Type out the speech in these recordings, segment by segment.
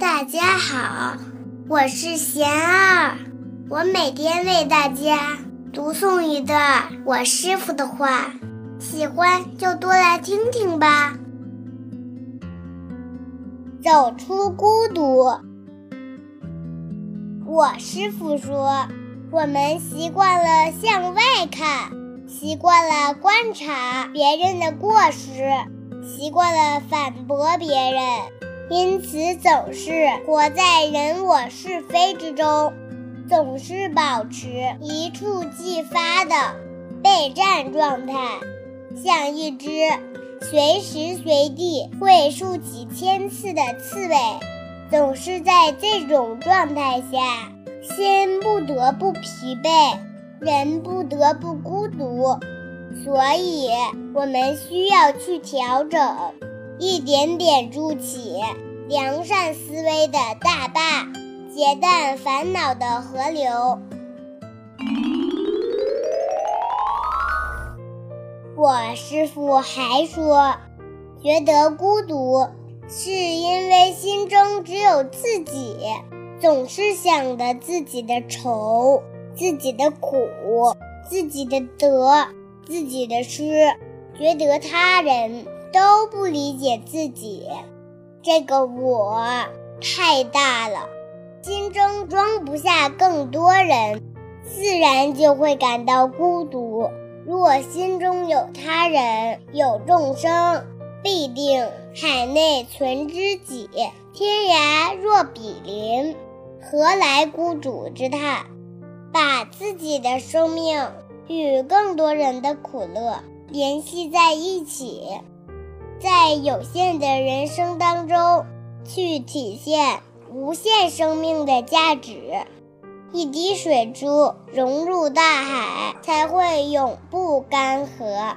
大家好，我是贤儿，我每天为大家读诵一段我师傅的话，喜欢就多来听听吧。走出孤独，我师傅说，我们习惯了向外看，习惯了观察别人的过失，习惯了反驳别人。因此，总是活在人我是非之中，总是保持一触即发的备战状态，像一只随时随地会竖起千刺的刺猬。总是在这种状态下，心不得不疲惫，人不得不孤独。所以，我们需要去调整。一点点筑起良善思维的大坝，截断烦恼的河流。我师傅还说，觉得孤独是因为心中只有自己，总是想着自己的愁、自己的苦、自己的得、自己的失，觉得他人。都不理解自己，这个我太大了，心中装不下更多人，自然就会感到孤独。若心中有他人，有众生，必定海内存知己，天涯若比邻，何来孤独之叹？把自己的生命与更多人的苦乐联系在一起。在有限的人生当中，去体现无限生命的价值。一滴水珠融入大海，才会永不干涸。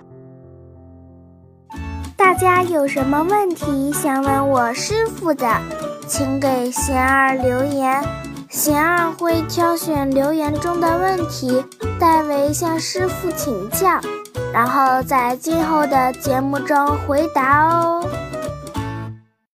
大家有什么问题想问我师傅的，请给贤儿留言，贤儿会挑选留言中的问题，代为向师傅请教。然后在今后的节目中回答哦。